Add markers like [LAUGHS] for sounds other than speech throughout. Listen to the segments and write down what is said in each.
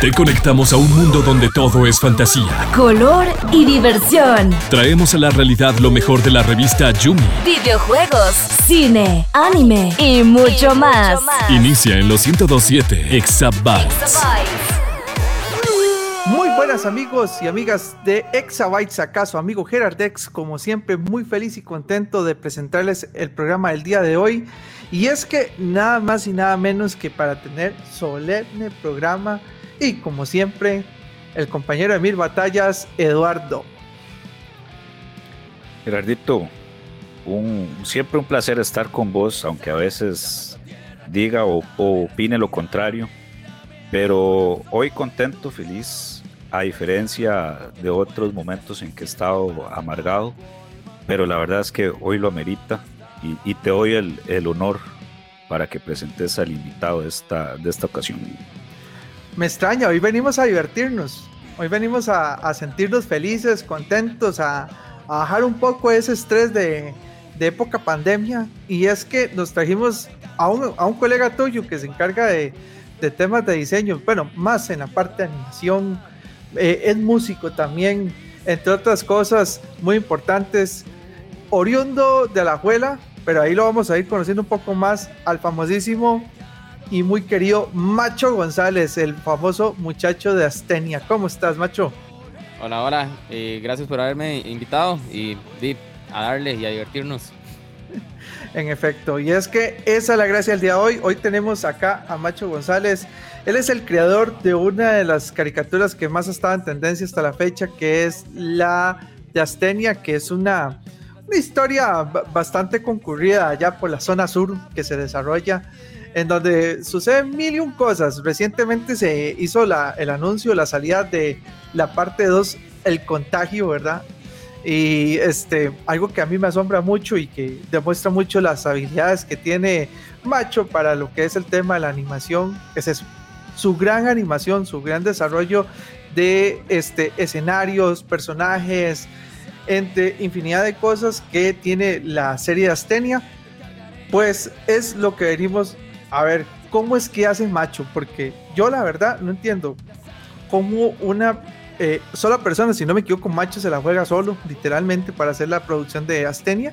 Te conectamos a un mundo donde todo es fantasía, color y diversión. Traemos a la realidad lo mejor de la revista Yumi. Videojuegos, cine, anime y mucho, más. Inicia en los 1027 Exabytes. Muy buenas amigos y amigas de Exabytes, acaso amigo Gerard X, como siempre muy feliz y contento de presentarles el programa del día de hoy. Y es que nada más y nada menos que para tener solemne programa y como siempre el compañero de mil batallas, Eduardo. Gerardito, siempre un placer estar con vos, aunque a veces diga o, o opine lo contrario, pero hoy contento, feliz, a diferencia de otros momentos en que he estado amargado, pero la verdad es que hoy lo amerita y, te doy el, honor para que presentes al invitado de esta, de esta ocasión. Me extraña, hoy venimos a divertirnos, hoy venimos a, sentirnos felices, contentos, a, bajar un poco ese estrés de, época pandemia. Y es que nos trajimos a un, a un colega tuyo que se encarga de, temas de diseño, bueno, más en la parte de animación, eh, es músico también, entre otras cosas muy importantes, oriundo de la abuela pero ahí lo vamos a ir conociendo un poco más al famosísimo y muy querido Macho González, el famoso muchacho de Astenia. ¿Cómo estás, Macho? Hola, hola, eh, gracias por haberme invitado y, a darle y a divertirnos. [LAUGHS] En efecto, y es que esa es la gracia del día de hoy. Hoy tenemos acá a Macho González. Él es el creador de una de las caricaturas que más ha estado en tendencia hasta la fecha, que es la de Astenia, que es una, una historia bastante concurrida allá por la zona sur que se desarrolla, en donde suceden mil y un cosas. Recientemente se hizo la, el anuncio, la salida de la parte 2, el contagio, ¿verdad? Y este, algo que a mí me asombra mucho y que demuestra mucho las habilidades que tiene Macho para lo que es el tema de la animación, es eso, su gran animación, su gran desarrollo de este, escenarios, personajes, entre infinidad de cosas que tiene la serie de Astenia, pues es lo que venimos a ver cómo es que hacen macho, porque yo la verdad no entiendo cómo una eh, sola persona, si no me equivoco, macho se la juega solo, literalmente, para hacer la producción de Astenia.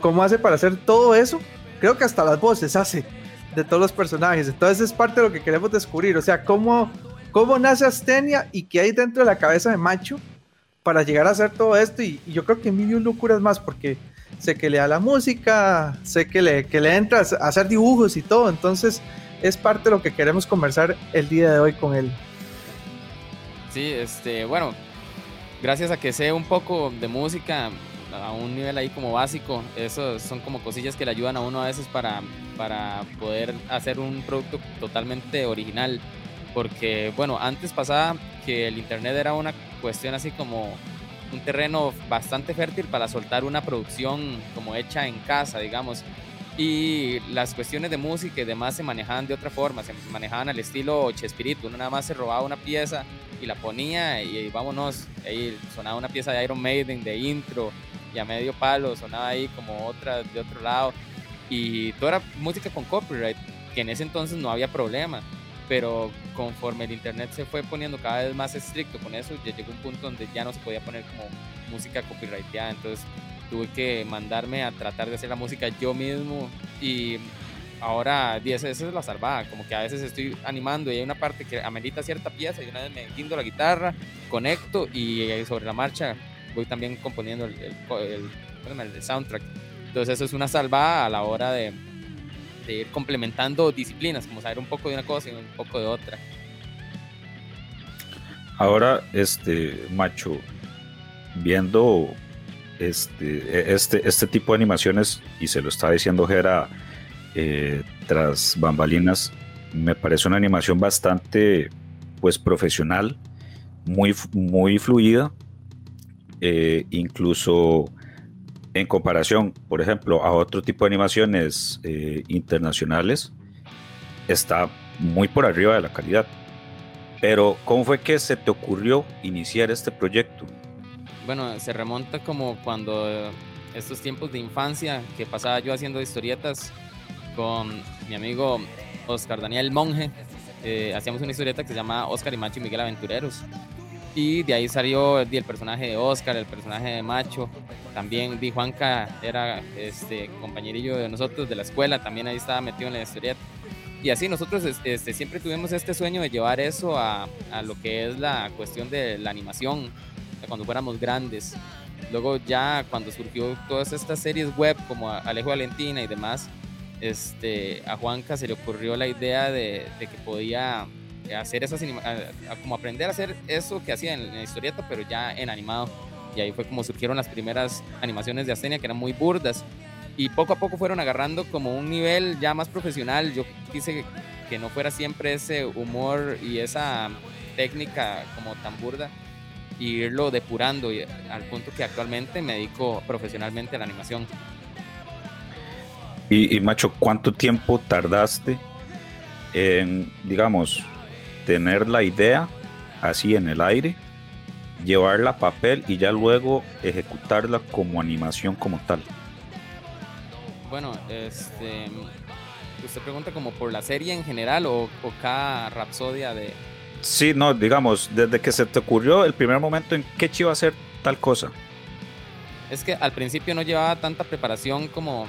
¿Cómo hace para hacer todo eso? Creo que hasta las voces hace de todos los personajes. Entonces es parte de lo que queremos descubrir. O sea, cómo, cómo nace Astenia y qué hay dentro de la cabeza de Macho para llegar a hacer todo esto y, yo creo que mil locuras más porque sé que le da la música, sé que le, que le entra a hacer dibujos y todo, entonces es parte de lo que queremos conversar el día de hoy con él. Sí, este, bueno, gracias a que sé un poco de música a un nivel ahí como básico, eso son como cosillas que le ayudan a uno a veces para, para poder hacer un producto totalmente original porque bueno, antes pasaba que el Internet era una cuestión así como un terreno bastante fértil para soltar una producción como hecha en casa, digamos. Y las cuestiones de música y demás se manejaban de otra forma, se manejaban al estilo Chespirito, uno nada más se robaba una pieza y la ponía y, vámonos, ahí sonaba una pieza de Iron Maiden de intro y a medio palo sonaba ahí como otra de otro lado y toda era música con copyright, que en ese entonces no había problema pero conforme el internet se fue poniendo cada vez más estricto con eso, ya llegó un punto donde ya no se podía poner como música copyrighteada, entonces tuve que mandarme a tratar de hacer la música yo mismo y ahora 10 veces es la salvada, como que a veces estoy animando y hay una parte que amerita cierta pieza y una vez me guindo la guitarra, conecto y sobre la marcha voy también componiendo el, el soundtrack. Entonces eso es una salvada a la hora de, ir complementando disciplinas, como saber un poco de una cosa y un poco de otra. Ahora, este, macho, viendo este, este, este tipo de animaciones, y se lo está diciendo Gera eh, tras bambalinas, me parece una animación bastante pues profesional, muy, muy fluida, eh, incluso en comparación, por ejemplo, a otro tipo de animaciones eh, internacionales, está muy por arriba de la calidad. Pero, ¿cómo fue que se te ocurrió iniciar este proyecto? Bueno, se remonta como cuando estos tiempos de infancia que pasaba yo haciendo historietas con mi amigo Oscar Daniel Monge. eh, hacíamos una historieta que se llama Oscar y Macho y Miguel Aventureros. Y de ahí salió el personaje de Oscar, el personaje de Macho. También Di Juanca era este compañerillo de nosotros de la escuela, también ahí estaba metido en la historieta. Y así nosotros este, siempre tuvimos este sueño de llevar eso a, a lo que es la cuestión de la animación, cuando fuéramos grandes. Luego ya cuando surgió todas estas series web como Alejo Valentina y demás, este, a Juanca se le ocurrió la idea de, de que podía hacer esas como aprender a hacer eso que hacía en la historieta, pero ya en animado. Y ahí fue como surgieron las primeras animaciones de Astenia, que eran muy burdas. Y poco a poco fueron agarrando como un nivel ya más profesional. Yo quise que no fuera siempre ese humor y esa técnica como tan burda, y irlo depurando y, al punto que actualmente me dedico profesionalmente a la animación. Y, y Macho, ¿cuánto tiempo tardaste en, digamos, tener la idea así en el aire, llevarla a papel y ya luego ejecutarla como animación como tal. Bueno, este, usted pregunta como por la serie en general o, cada rapsodia de... Sí, no, digamos, desde que se te ocurrió el primer momento en qué iba a hacer tal cosa. Es que al principio no llevaba tanta preparación como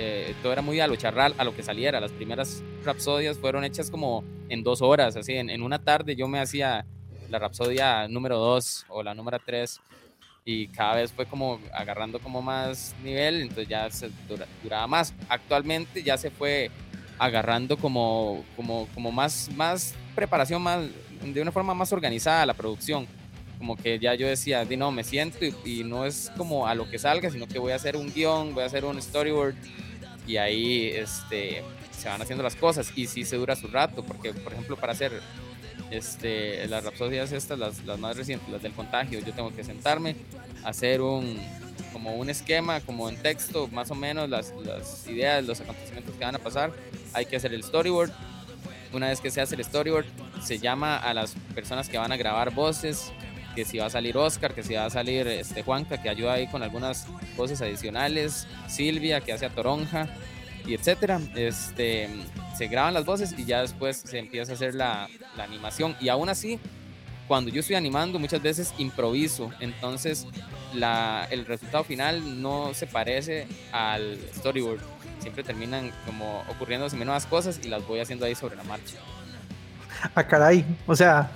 eh, todo era muy a lo charral, a lo que saliera. Las primeras rapsodias fueron hechas como en dos horas, así, en, una tarde yo me hacía la rapsodia número dos o la número tres y cada vez fue como agarrando como más nivel, entonces ya se duraba más. Actualmente ya se fue agarrando como, como, como más, más preparación, más, de una forma más organizada la producción. Como que ya yo decía, no, me siento y, y no es como a lo que salga, sino que voy a hacer un guion, voy a hacer un storyboard y ahí este, se van haciendo las cosas y sí se dura su rato, porque por ejemplo para hacer este, las rapsodias estas, las, las más recientes, las del contagio, yo tengo que sentarme, hacer un, como un esquema, como en texto, más o menos las, las ideas, los acontecimientos que van a pasar, hay que hacer el storyboard, una vez que se hace el storyboard, se llama a las personas que van a grabar voces, que si va a salir Oscar, que si va a salir este Juanca, que ayuda ahí con algunas voces adicionales, Silvia, que hace a Toronja, y etcétera. Este, se graban las voces y ya después se empieza a hacer la, animación. Y aún así, cuando yo estoy animando, muchas veces improviso. Entonces, el resultado final no se parece al storyboard. Siempre terminan como ocurriéndose nuevas cosas y las voy haciendo ahí sobre la marcha. Ah, caray. O sea,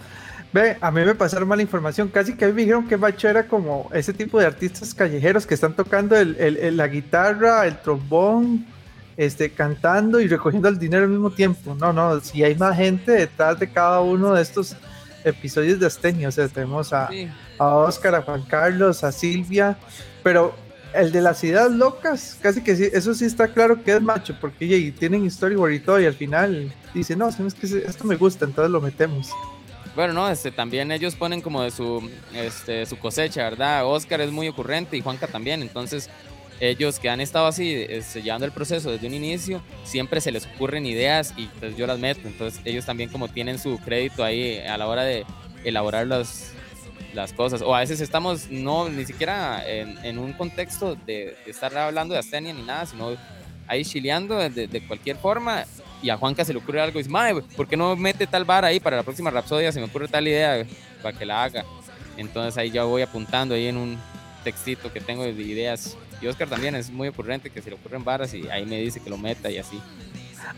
Ve, a mí me pasaron mala información. Casi que a mí me dijeron que Macho era como ese tipo de artistas callejeros que están tocando el, la guitarra, el trombón, este, cantando y recogiendo el dinero al mismo tiempo. No, no, si hay más gente detrás de cada uno de estos episodios de Astenio. O sea, tenemos a, a Oscar, a Juan Carlos, a Silvia, pero el de las ideas locas, casi que sí, eso sí está claro que es macho, porque tienen storyboard y todo, y al final dice, no, es que esto me gusta, entonces lo metemos. Bueno, no, este, también ellos ponen como de su, este, su cosecha, ¿verdad? Oscar es muy ocurrente y Juanca también, entonces ellos que han estado así, este, llevando el proceso desde un inicio, siempre se les ocurren ideas y pues yo las meto, entonces ellos también como tienen su crédito ahí a la hora de elaborar las, las cosas, o a veces estamos no ni siquiera en, un contexto de, estar hablando de Astenia ni nada, sino ahí chileando de, de cualquier forma y a Juanca se le ocurre algo y dice, madre, ¿por qué no mete tal bar ahí para la próxima Rapsodia? Se me ocurre tal idea para que la haga. Entonces ahí ya voy apuntando ahí en un textito que tengo de ideas. Y Oscar también es muy ocurrente que se le ocurren varas y ahí me dice que lo meta y así.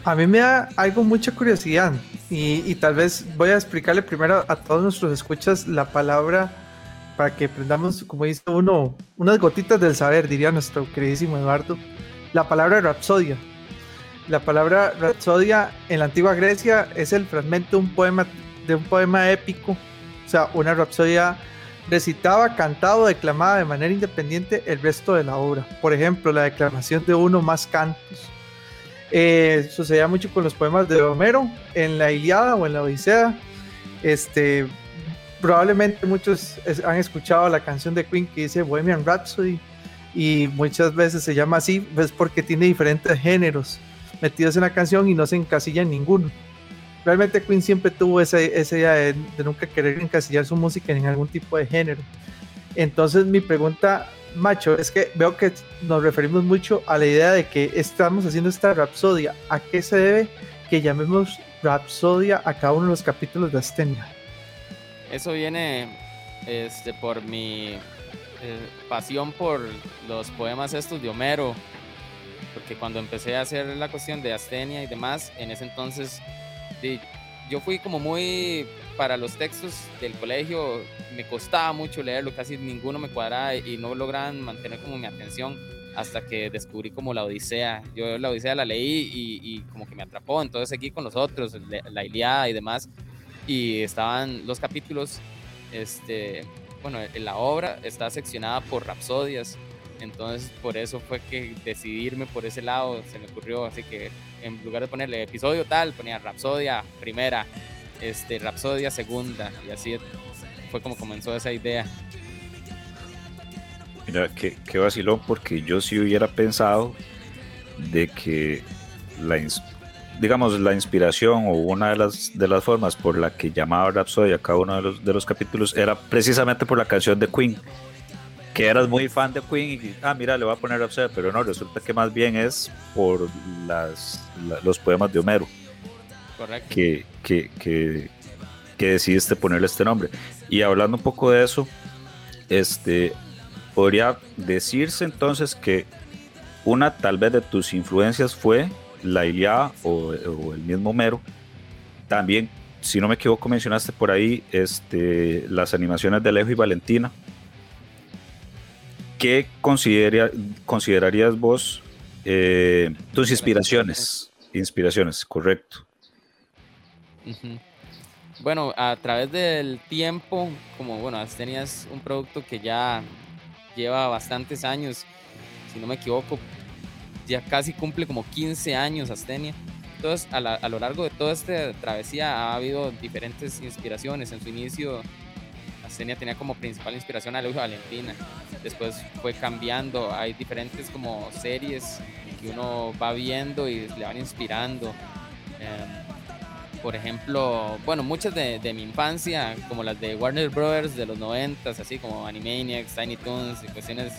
A mí me da algo mucha curiosidad y, y tal vez voy a explicarle primero a todos nuestros escuchas la palabra para que aprendamos, como dice uno, unas gotitas del saber, diría nuestro queridísimo Eduardo, la palabra rapsodia. La palabra rapsodia en la antigua Grecia es el fragmento de un poema, de un poema épico, o sea, una rapsodia recitaba, cantado, declamada de manera independiente el resto de la obra. Por ejemplo, la declamación de uno más cantos. Eh, sucedía mucho con los poemas de Homero en la Iliada o en la Odisea. Este, probablemente muchos han escuchado la canción de Queen que dice Bohemian Rhapsody y muchas veces se llama así, pues porque tiene diferentes géneros metidos en la canción y no se encasilla en ninguno. Realmente Queen siempre tuvo esa, esa idea de, nunca querer encasillar su música en algún tipo de género. Entonces mi pregunta, macho, es que veo que nos referimos mucho a la idea de que estamos haciendo esta rapsodia. ¿A qué se debe que llamemos Rapsodia a cada uno de los capítulos de Astenia? Eso viene este, por mi eh, pasión por los poemas estos de Homero, porque cuando empecé a hacer la cuestión de Astenia y demás, en ese entonces yo fui como muy para los textos del colegio, me costaba mucho leerlo, casi ninguno me cuadraba y no lograban mantener como mi atención hasta que descubrí como la Odisea. Yo la Odisea la leí y, como que me atrapó, entonces seguí con los otros, la Iliada y demás, y estaban los capítulos, este, bueno, la obra está seccionada por rapsodias, entonces por eso fue que decidirme por ese lado se me ocurrió, así que en lugar de ponerle episodio tal, ponía Rapsodia primera, este, Rapsodia segunda, y así fue como comenzó esa idea. Mira, qué, qué vacilón, porque yo sí hubiera pensado de que la, digamos, la inspiración o una de las, de las formas por la que llamaba Rapsodia cada uno de los, de los capítulos era precisamente por la canción de Queen que eras muy fan de Queen y, ah, mira, le voy a poner Rhapsody, pero no, resulta que más bien es por las, los poemas de Homero. Correcto. Que, que, que, que, decidiste ponerle este nombre. Y hablando un poco de eso, este, podría decirse entonces que una tal vez de tus influencias fue la Iliada o, el mismo Homero. También, si no me equivoco, mencionaste por ahí este, las animaciones de Alejo y Valentina ¿qué considerarías vos eh, tus inspiraciones? Inspiraciones, correcto. Bueno, a través del tiempo, como bueno, tenías un producto que ya lleva bastantes años, si no me equivoco, ya casi cumple como 15 años Astenia. Entonces, a, a lo largo de toda esta travesía ha habido diferentes inspiraciones. En su inicio Astenia tenía como principal inspiración a Luis Valentina. Después fue cambiando. Hay diferentes como series que uno va viendo y le van inspirando. Em, por ejemplo, bueno, muchas de, mi infancia, como las de Warner Brothers de los 90, así como Animaniacs, Tiny Toons y cuestiones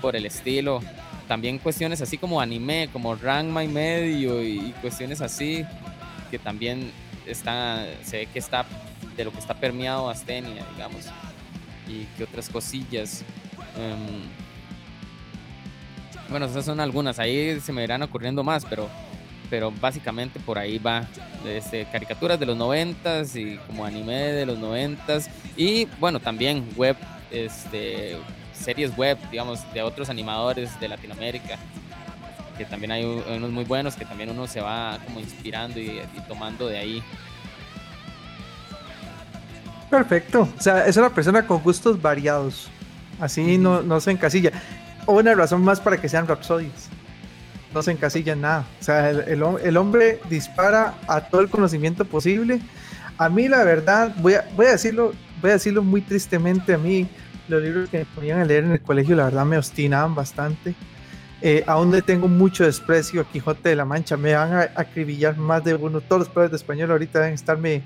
por el estilo. También cuestiones así como anime, como Ranma y medio y, cuestiones así, que también está, se ve que está de lo que está permeado Astenia, digamos, y qué otras cosillas. Em, bueno, esas son algunas, ahí se me irán ocurriendo más, pero, pero básicamente por ahí va. Este, caricaturas de los noventas y como anime de los noventas y bueno, también web, este, series web, digamos, de otros animadores de Latinoamérica que también hay unos muy buenos que también uno se va como inspirando y tomando de ahí. Perfecto. O sea, es una persona con gustos variados. Así no, no se encasilla. O una razón más para que sean rapsodias. No se encasilla en nada. O sea, el, hombre dispara a todo el conocimiento posible. A mí, la verdad, voy a, voy a decirlo, voy a decirlo muy tristemente. A mí, los libros que me ponían a leer en el colegio, la verdad, me obstinaban bastante. Eh, aún le tengo mucho desprecio a Quijote de la Mancha. Me van a acribillar más de uno. Todos los padres de español ahorita deben estarme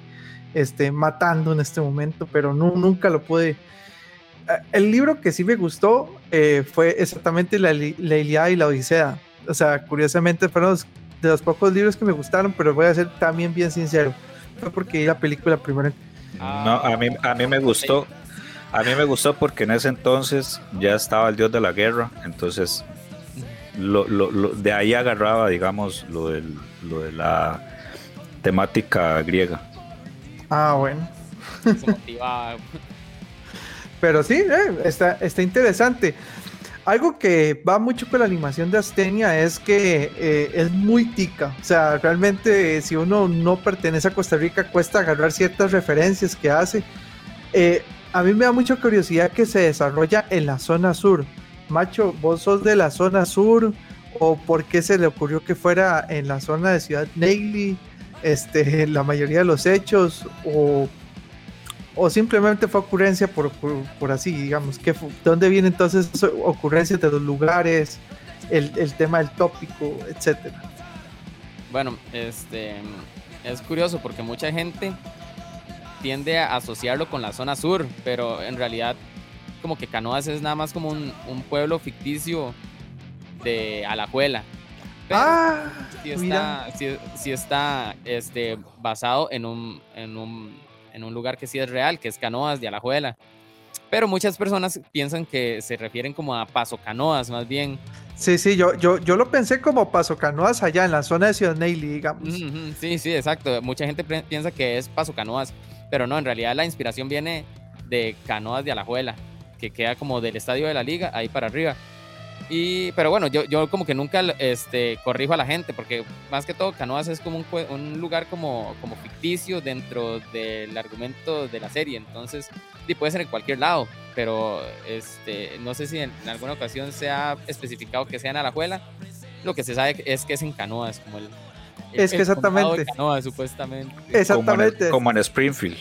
este, matando en este momento, pero no, nunca lo pude. Eh, el libro que sí me gustó eh, fue exactamente la, la, Iliada y la Odisea. O sea, curiosamente fueron de los pocos libros que me gustaron, pero voy a ser también bien sincero. Fue porque vi la película primero. No, a mí, a mí me gustó. A mí me gustó porque en ese entonces ya estaba el dios de la guerra, entonces lo, lo, de ahí agarraba, digamos, lo, del, lo de la temática griega. Ah, bueno. [LAUGHS] Pero sí, eh, está, está interesante. Algo que va mucho con la animación de Astenia es que eh, es muy tica. O sea, realmente si uno no pertenece a Costa Rica, cuesta agarrar ciertas referencias que hace. Eh, a mí me da mucha curiosidad que se desarrolla en la zona sur. Macho, ¿vos sos de la zona sur? ¿O por qué se le ocurrió que fuera en la zona de Ciudad Neily? este, la mayoría de los hechos o, o simplemente fue ocurrencia por, por, así, digamos, que ¿dónde viene entonces ocurrencias de los lugares, el, el, tema del tópico, etcétera? Bueno, este es curioso porque mucha gente tiende a asociarlo con la zona sur, pero en realidad como que Canoas es nada más como un, un pueblo ficticio de Alajuela. ah, sí está, sí- sí está este, basado en un, en, un, en un lugar que sí es real, que es Canoas de Alajuela. Pero muchas personas piensan que se refieren como a Paso Canoas, más bien. Sí, sí, yo, yo, yo lo pensé como Paso Canoas allá en la zona de Ciudad Neily, digamos. Ujú, ujú, Sí, sí, exacto. Mucha gente piensa que es Paso Canoas, pero no, en realidad la inspiración viene de Canoas de Alajuela, que queda como del estadio de la liga, ahí para arriba. Y, pero bueno, yo, yo como que nunca este, corrijo a la gente, porque más que todo Canoas es como un, lugar como, como ficticio dentro del argumento de la serie, entonces sí, puede ser en cualquier lado, pero este, no sé si en, en alguna ocasión se ha especificado que sea en Alajuela, lo que se sabe es que es en Canoas, como el... Es que el de exactamente. Supuestamente. Como en, Exactamente. como en Springfield.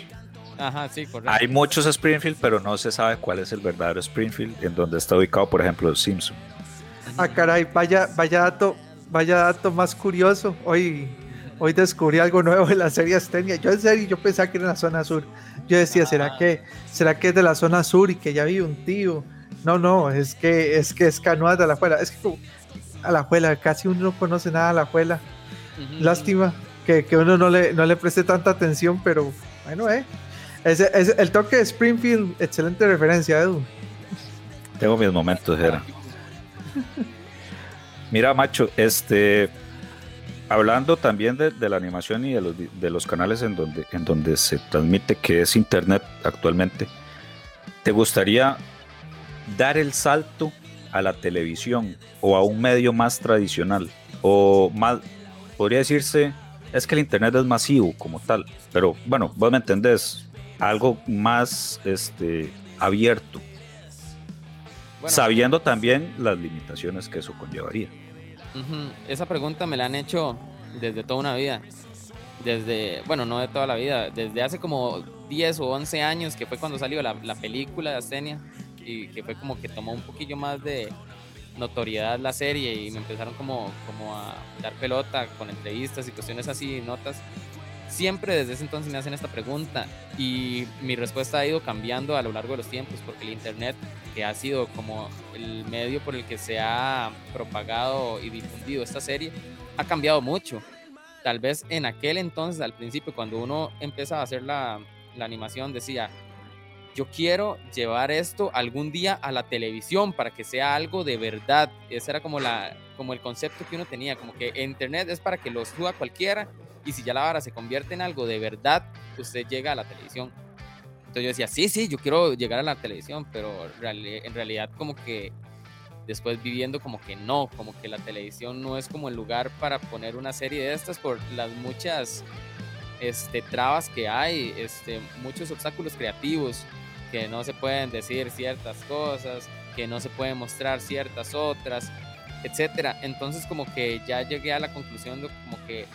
Ajá, sí, correcto. Hay muchos Springfield, pero no se sabe cuál es el verdadero Springfield, en donde está ubicado, por ejemplo, los Simpson. Ah, caray, vaya, vaya dato, vaya dato más curioso. Hoy, hoy descubrí algo nuevo en la serie Astenia. Yo en serio, yo pensaba que era en la zona sur. Yo decía, ¿será Ah. que, será que es de la zona sur y que ya vi un tío? No, no, es que es que es Canoas de la Juela. Es que como, a la Juela, casi uno no conoce nada a la Juela. Lástima que, que uno no le, no le preste tanta atención, pero bueno, eh. Ese, ese- el toque de Springfield, excelente referencia, Edu. Tengo mis momentos, Jera. Mira, macho, este. Hablando también de, de la animación y de los, de los canales en donde, en donde se transmite, que es internet actualmente, ¿te gustaría dar el salto a la televisión o a un medio más tradicional? O más, podría decirse, es que el internet es masivo como tal, pero bueno, vos me entendés, algo más este, abierto Bueno, sabiendo también las limitaciones que eso conllevaría. Esa pregunta me la han hecho desde toda una vida. Desde, bueno, no de toda la vida, desde hace como 10 o 11 años, que fue cuando salió la, la película de Astenia, y que fue como que tomó un poquillo más de notoriedad la serie y me empezaron como, como a dar pelota con entrevistas y cuestiones así, notas. Siempre desde ese entonces me hacen esta pregunta y mi respuesta ha ido cambiando a lo largo de los tiempos porque el Internet, que ha sido como el medio por el que se ha propagado y difundido esta serie, ha cambiado mucho. Tal vez en aquel entonces, al principio, cuando uno empezaba a hacer la, la animación, decía, yo quiero llevar esto algún día a la televisión para que sea algo de verdad. Ese era como, la, como el concepto que uno tenía, como que Internet es para que lo suba cualquiera y si ya la vara se convierte en algo de verdad, usted llega a la televisión. Entonces yo decía, sí, sí, yo quiero llegar a la televisión, pero en realidad como que después viviendo como que no, como que la televisión no es como el lugar para poner una serie de estas por las muchas este, trabas que hay, este, muchos obstáculos creativos, que no se pueden decir ciertas cosas, que no se pueden mostrar ciertas otras, etcétera. Entonces como que ya llegué a la conclusión de como que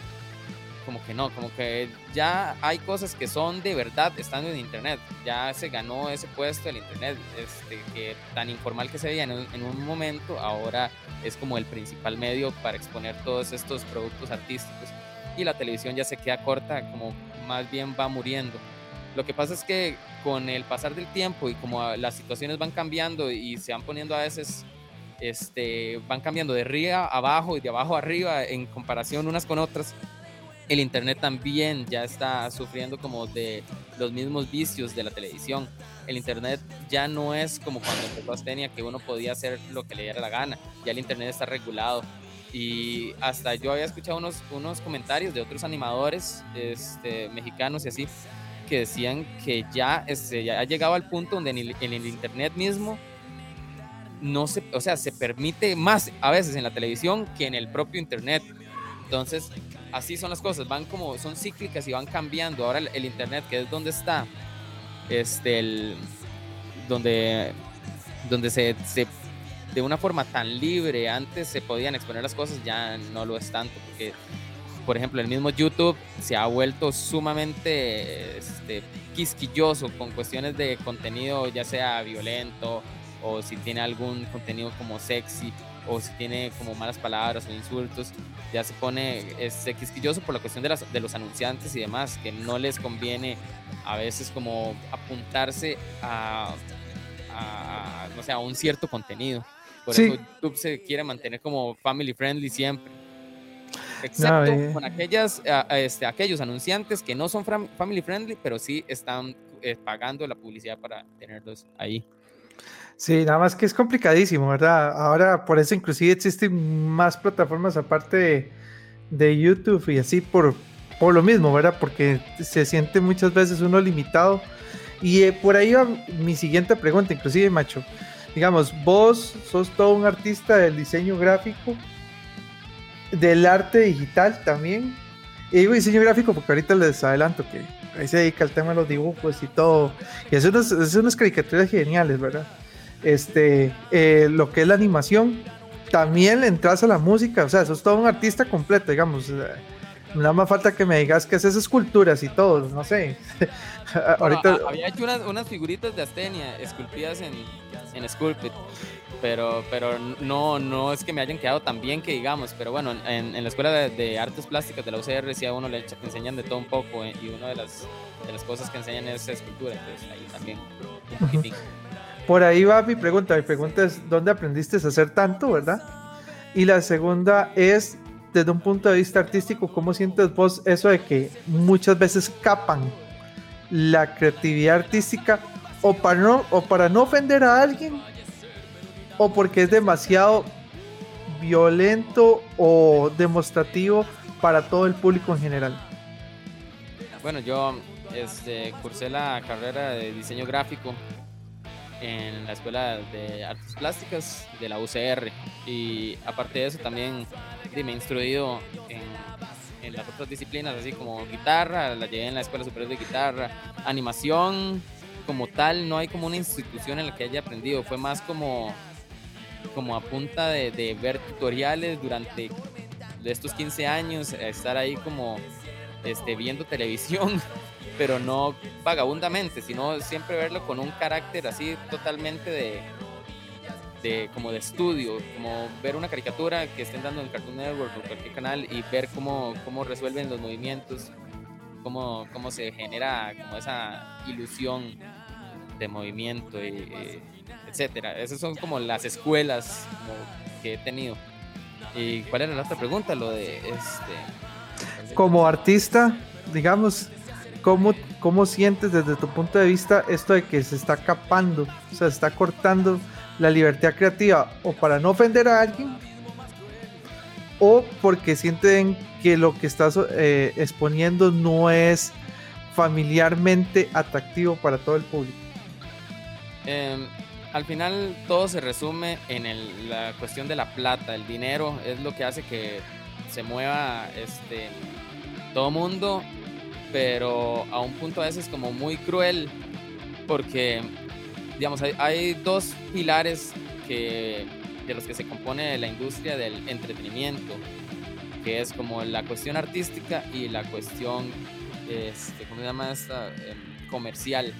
como que no, como que ya hay cosas que son de verdad estando en internet. Ya se ganó ese puesto el internet, este, tan informal que se veía en un momento, ahora es como el principal medio para exponer todos estos productos artísticos. Y la televisión ya se queda corta, como más bien va muriendo. Lo que pasa es que con el pasar del tiempo y como las situaciones van cambiando y se van poniendo a veces, este, van cambiando de arriba a abajo y de abajo a arriba en comparación unas con otras, el internet también ya está sufriendo como de los mismos vicios de la televisión. El internet ya no es como cuando empezó Astenia, que uno podía hacer lo que le diera la gana. Ya el internet está regulado. Y hasta yo había escuchado unos, unos comentarios de otros animadores este, mexicanos y así, que decían que ya, este, ya ha llegado al punto donde en el, en el internet mismo no se, o sea, se permite más a veces en la televisión que en el propio internet. Entonces, así son las cosas, van como, son cíclicas y van cambiando. Ahora el, el internet, que es donde está, este, el, donde, donde se, se, de una forma tan libre, antes se podían exponer las cosas, ya no lo es tanto, porque, por ejemplo, el mismo YouTube se ha vuelto sumamente este, quisquilloso con cuestiones de contenido, ya sea violento, o si tiene algún contenido como sexy, o si tiene como malas palabras o insultos, ya se pone este, quisquilloso por la cuestión de, las, de los anunciantes y demás, que no les conviene a veces como apuntarse a, no sé, a un cierto contenido. Por Sí. eso YouTube se quiere mantener como family friendly siempre. Excepto eh. con aquellas, este, aquellos anunciantes que no son family friendly, pero sí están eh, pagando la publicidad para tenerlos ahí. Sí, nada más que es complicadísimo, ¿verdad? Ahora por eso inclusive existen más plataformas aparte de, YouTube y así por, por lo mismo, ¿verdad? Porque se siente muchas veces uno limitado. Y eh, por ahí va mi siguiente pregunta, inclusive, macho. Digamos, vos sos todo un artista del diseño gráfico, del arte digital también. Y digo diseño gráfico porque ahorita les adelanto que ahí se dedica al tema de los dibujos y todo. Y es unas, es unas caricaturas geniales, ¿verdad? este, eh, lo que es la animación, también le entras a la música, o sea, eso es todo un artista completo, digamos. Nada más falta que me digas que haces esculturas y todo, no sé. [LAUGHS] Ahorita... había hecho unas, figuritas de Astenia esculpidas en, en Sculpted, pero, pero no, no es que me hayan quedado tan bien que digamos, pero bueno, en, en la escuela de, artes plásticas de la UCR sí a uno le enseñan de todo un poco eh, y una de las, de las cosas que enseñan es escultura, entonces ahí también un poquitín. Por ahí va mi pregunta. Mi pregunta es, ¿dónde aprendiste a hacer tanto, verdad? Y la segunda es, desde un punto de vista artístico, ¿cómo sientes vos eso de que muchas veces capan la creatividad artística o para no, o para no ofender a alguien o porque es demasiado violento o demostrativo para todo el público en general? Bueno, yo este, cursé la carrera de diseño gráfico en la Escuela de Artes Plásticas de la UCR. Y aparte de eso, también me he instruido en, en, las otras disciplinas, así como guitarra, la llevé en la Escuela Superior de Guitarra, animación como tal, no hay como una institución en la que haya aprendido, fue más como, como a punta de, de ver tutoriales durante estos 15 años, estar ahí como este, viendo televisión [LAUGHS] pero no vagabundamente, sino siempre verlo con un carácter así totalmente de, de como de estudio, como ver una caricatura que estén dando en Cartoon Network o cualquier canal y ver cómo, cómo resuelven los movimientos, cómo, cómo se genera como esa ilusión de movimiento, y, etcétera. Esas son como las escuelas que he tenido. ¿Y cuál era la otra pregunta? Lo de este. Como artista, digamos, ¿Cómo, ¿Cómo sientes desde tu punto de vista esto de que se está capando, o sea, se está cortando la libertad creativa o para no ofender a alguien o porque sienten que lo que estás eh, exponiendo no es familiarmente atractivo para todo el público? Em, al final todo se resume en la cuestión de la plata, el dinero es lo que hace que se mueva este todo mundo pero a un punto a veces como muy cruel, porque, digamos, hay, dos pilares de los que se compone la industria del entretenimiento, que es como la cuestión artística y la cuestión, este, ¿cómo se llama esta? Em, comercial.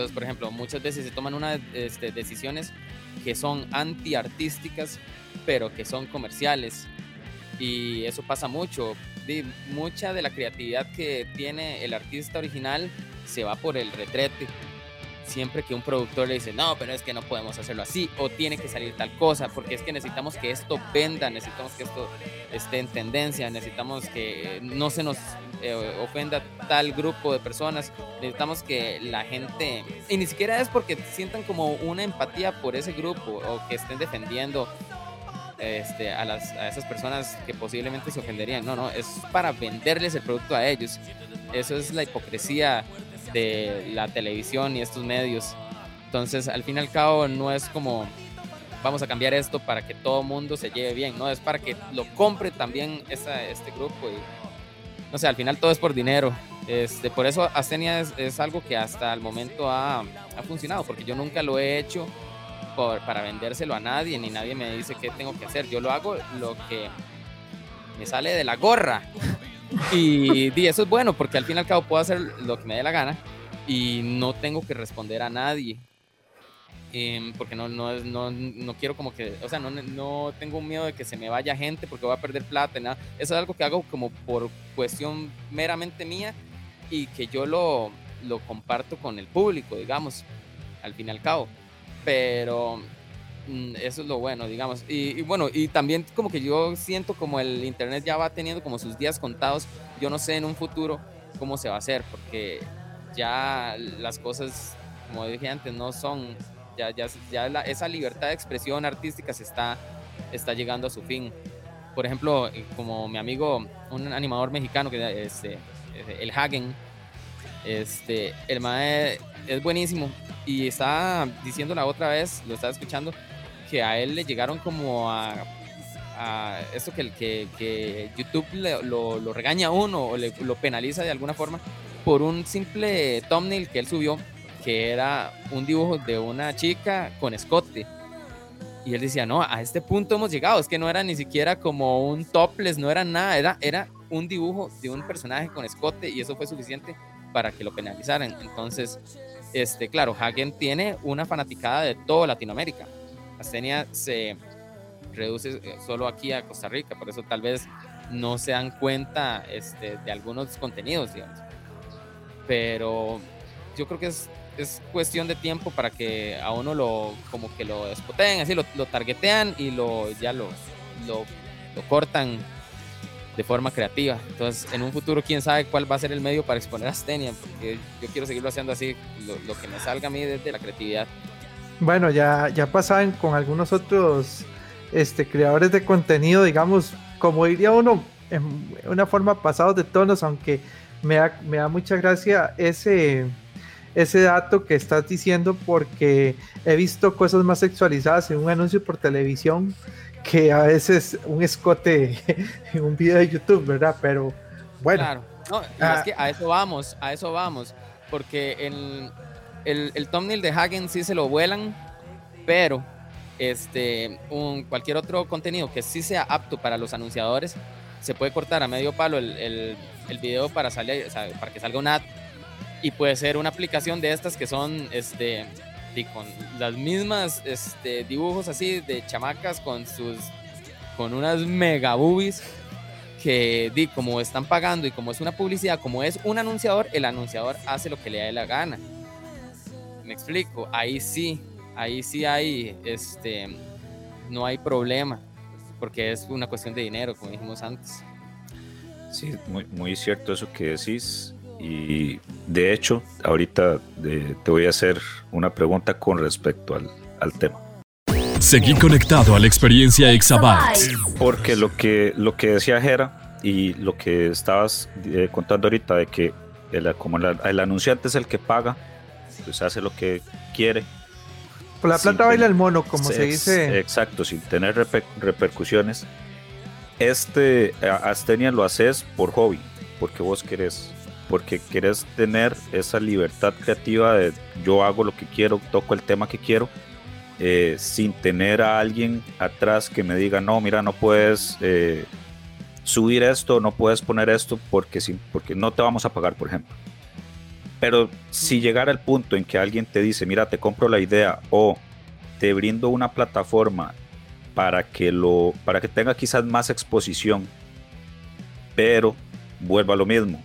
Entonces, por ejemplo, muchas veces se toman unas este, decisiones que son antiartísticas, pero que son comerciales. Y eso pasa mucho mucha de la creatividad que tiene el artista original se va por el retrete. Siempre que un productor le dice, no, pero es que no podemos hacerlo así, o tiene que salir tal cosa, porque es que necesitamos que esto venda, necesitamos que esto esté en tendencia, necesitamos que no se nos eh, ofenda tal grupo de personas, necesitamos que la gente, y ni siquiera es porque sientan como una empatía por ese grupo o que estén defendiendo este, a, las, a esas personas que posiblemente se ofenderían. No, no, es para venderles el producto a ellos. Eso es la hipocresía de la televisión y estos medios. Entonces, al fin y al cabo, no es como vamos a cambiar esto para que todo mundo se lleve bien, no, es para que lo compre también este grupo. Y, no sé, al final todo es por dinero. Este, por eso Astenia es, es algo que hasta el momento ha, ha funcionado, porque yo nunca lo he hecho para vendérselo a nadie, ni nadie me dice qué tengo que hacer. Yo lo hago lo que me sale de la gorra. [LAUGHS] Y, eso es bueno, porque al fin y al cabo puedo hacer lo que me dé la gana y no tengo que responder a nadie. Em, porque no, no, no, no, quiero como que, o sea, no, no tengo miedo de que se me vaya gente porque voy a perder plata, nada. Eso es algo que hago como por cuestión meramente mía y que yo lo, lo comparto con el público, digamos, al fin y al cabo pero eso es lo bueno, digamos. Y, bueno, y también como que yo siento como el Internet ya va teniendo como sus días contados. Yo no sé en un futuro cómo se va a hacer, porque ya las cosas, como dije antes, no son, ya, ya, ya esa libertad de expresión artística se está, está llegando a su fin. Por ejemplo, eh, como mi amigo, un animador mexicano que es este, el Hagen, este, el mae es buenísimo y estaba diciendo la otra vez, lo estaba escuchando, que a él le llegaron como a, a esto que, que, que YouTube lo, lo, regaña a uno o le, lo penaliza de alguna forma por un simple thumbnail que él subió, que era un dibujo de una chica con escote. Y él decía, no, a este punto hemos llegado, es que no era ni siquiera como un topless, no era nada, era, era un dibujo de un personaje con escote y eso fue suficiente para que lo penalizaran. Entonces, este, claro, Hagen tiene una fanaticada de toda Latinoamérica. Astenia se reduce eh, solo aquí a Costa Rica, por eso tal vez no se dan cuenta este, de algunos contenidos, digamos. Pero yo creo que es, es, cuestión de tiempo para que a uno lo, como que lo despoteen, así lo, lo targetean y lo, ya lo, lo, lo cortan de forma creativa. Entonces, en un futuro, quién sabe cuál va a ser el medio para exponer a Stenia, porque yo quiero seguirlo haciendo así, lo, que me salga a mí desde la creatividad. Bueno, ya, ya pasaban con algunos otros este, creadores de contenido, digamos, como diría uno, en una forma pasados de tonos, aunque me da, me da mucha gracia ese, ese dato que estás diciendo, porque he visto cosas más sexualizadas en un anuncio por televisión que a veces un escote [LAUGHS] en un video de YouTube, ¿verdad? Pero bueno. Claro, no, ah. es que a eso vamos, a eso vamos, porque el, el, el thumbnail de Hagen sí se lo vuelan, pero este, un, cualquier otro contenido que sí sea apto para los anunciadores, se puede cortar a medio palo el, el, el video para, salir, para que salga un ad y puede ser una aplicación de estas que son este, con las mismas este, dibujos así de chamacas con sus con unas mega boobies que di, como están pagando y como es una publicidad, como es un anunciador, el anunciador hace lo que le da la gana. Me explico, ahí sí, ahí sí hay este no hay problema, porque es una cuestión de dinero, como dijimos antes. Sí, muy, muy cierto eso que decís. Y de hecho, ahorita eh, te voy a hacer una pregunta con respecto al, al tema. Seguí conectado a la experiencia Exabyte. Porque lo que, lo que decía Jera y lo que estabas eh, contando ahorita de que el, como el, anunciante es el que paga, pues hace lo que quiere. Por la plata baila el mono, como se dice. Exacto, sin tener repercusiones. Este Astenia lo haces por hobby, porque vos querés porque quieres tener esa libertad creativa de yo hago lo que quiero, toco el tema que quiero, eh, sin tener a alguien atrás que me diga, no, mira, no puedes eh, subir esto, no puedes poner esto porque, sí, porque no te vamos a pagar, por ejemplo. Pero si llegara el punto en que alguien te dice, mira, te compro la idea o te brindo una plataforma para que, lo, para que tenga quizás más exposición, pero vuelva a lo mismo,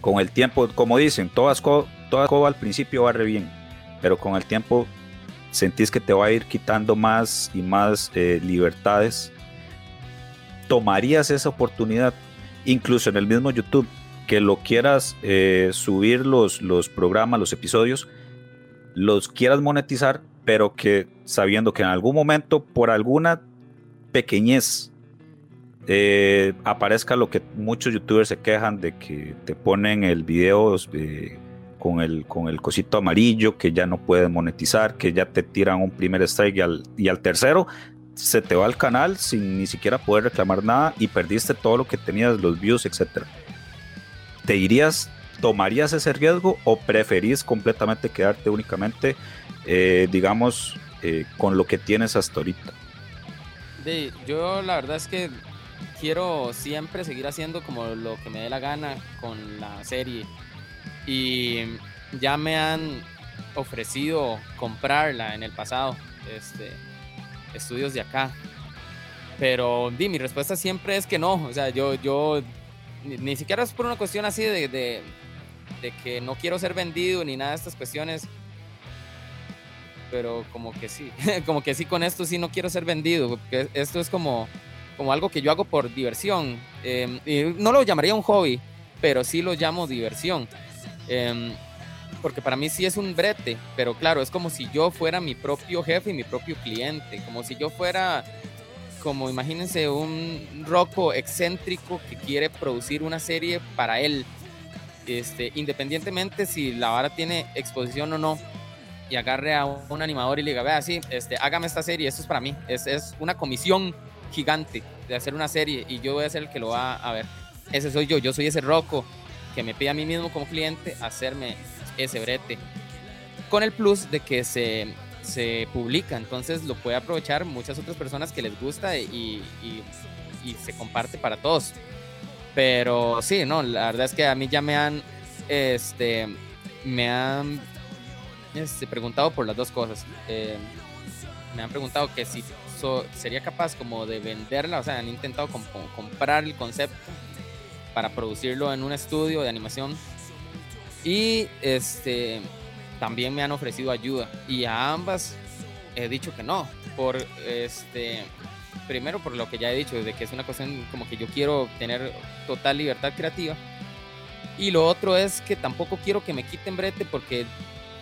con el tiempo, como dicen, toda escoba, al principio va re bien, pero con el tiempo sentís que te va a ir quitando más y más eh, libertades. ¿Tomarías esa oportunidad, incluso en el mismo YouTube, que lo quieras eh, subir los, los programas, los episodios, los quieras monetizar, pero que sabiendo que en algún momento, por alguna pequeñez eh, aparezca lo que muchos youtubers se quejan de que te ponen el video eh, con, el, con el cosito amarillo que ya no puedes monetizar, que ya te tiran un primer strike y al, y al tercero se te va al canal sin ni siquiera poder reclamar nada y perdiste todo lo que tenías, los views, etc. ¿Te irías, tomarías ese riesgo o preferís completamente quedarte únicamente, eh, digamos, con lo que tienes hasta ahorita? yo la verdad es que quiero siempre seguir haciendo como lo que me dé la gana con la serie. Y ya me han ofrecido comprarla en el pasado, este, estudios de acá. Pero di, mi respuesta siempre es que no. O sea, yo, yo ni, siquiera es por una cuestión así de, de, que no quiero ser vendido ni nada de estas cuestiones. pero como que sí, [LAUGHS] como que sí con esto sí no quiero ser vendido, porque esto es como, como algo que yo hago por diversión. Em, no lo llamaría un hobby, pero sí lo llamo diversión. Em, porque para mí sí es un brete, pero claro, es como si yo fuera mi propio jefe y mi propio cliente, como si yo fuera, como imagínense, un roco excéntrico que quiere producir una serie para él, este, independientemente si la vara tiene exposición o no, y agarre a un animador y le diga, vea, sí, este, hágame esta serie, esto es para mí, es, es una comisión gigante de hacer una serie y yo voy a ser el que lo va a ver. Ese soy yo, yo soy ese roco que me pide a mí mismo como cliente hacerme ese brete. Con el plus de que se, se publica, entonces lo puede aprovechar muchas otras personas que les gusta y, y, y se comparte para todos. Pero sí, no, la verdad es que a mí ya me han, este, me han este, preguntado por las dos cosas. Eh, me han preguntado que si sería capaz como de venderla, o sea, han intentado comprar el concepto para producirlo en un estudio de animación y este también me han ofrecido ayuda y a ambas he dicho que no, por este primero por lo que ya he dicho, de que es una cuestión como que yo quiero tener total libertad creativa. Y lo otro es que tampoco quiero que me quiten brete porque